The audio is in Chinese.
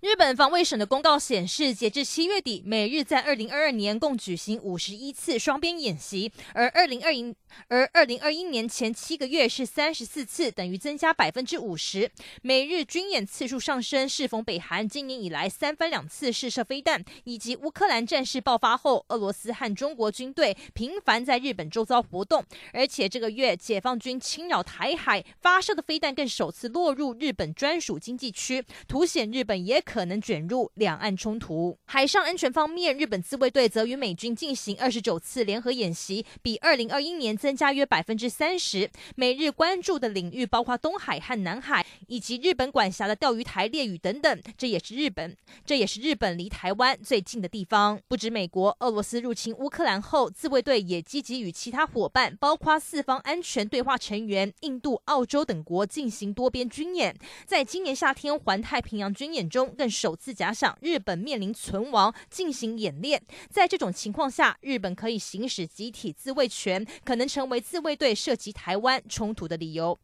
日本防卫省的公告显示，截至七月底，美日在二零二二年共举行五十一次双边演习，而二零二一而二零二一年前七个月是三十四次，等于增加百分之五十。美日军演次数上升，适逢北韩今年以来三番两次试射飞弹，以及乌克兰战事爆发后，俄罗斯和中国军队频繁在日本周遭活动，而且这个月解放军侵扰台海发射的飞弹更首次落入日本专属经济区，凸显日本也可能卷入两岸冲突。海上安全方面，日本自卫队则与美军进行二十九次联合演习，比二零二一年增加约百分之三十。美日关注的领域包括东海和南海，以及日本管辖的钓鱼台列屿等等。这也是日本，这也是日本离台湾最近的地方。不止美国、俄罗斯入侵乌克兰后，自卫队也积极与其他伙伴，包括四方安全对话成员印度、澳洲等国进行多边军演。在今年夏天环太平洋军演中，更首次假想日本面临存亡进行演练。在这种情况下，日本可以行使集体自卫权，可能成为自卫队涉及台湾冲突的理由。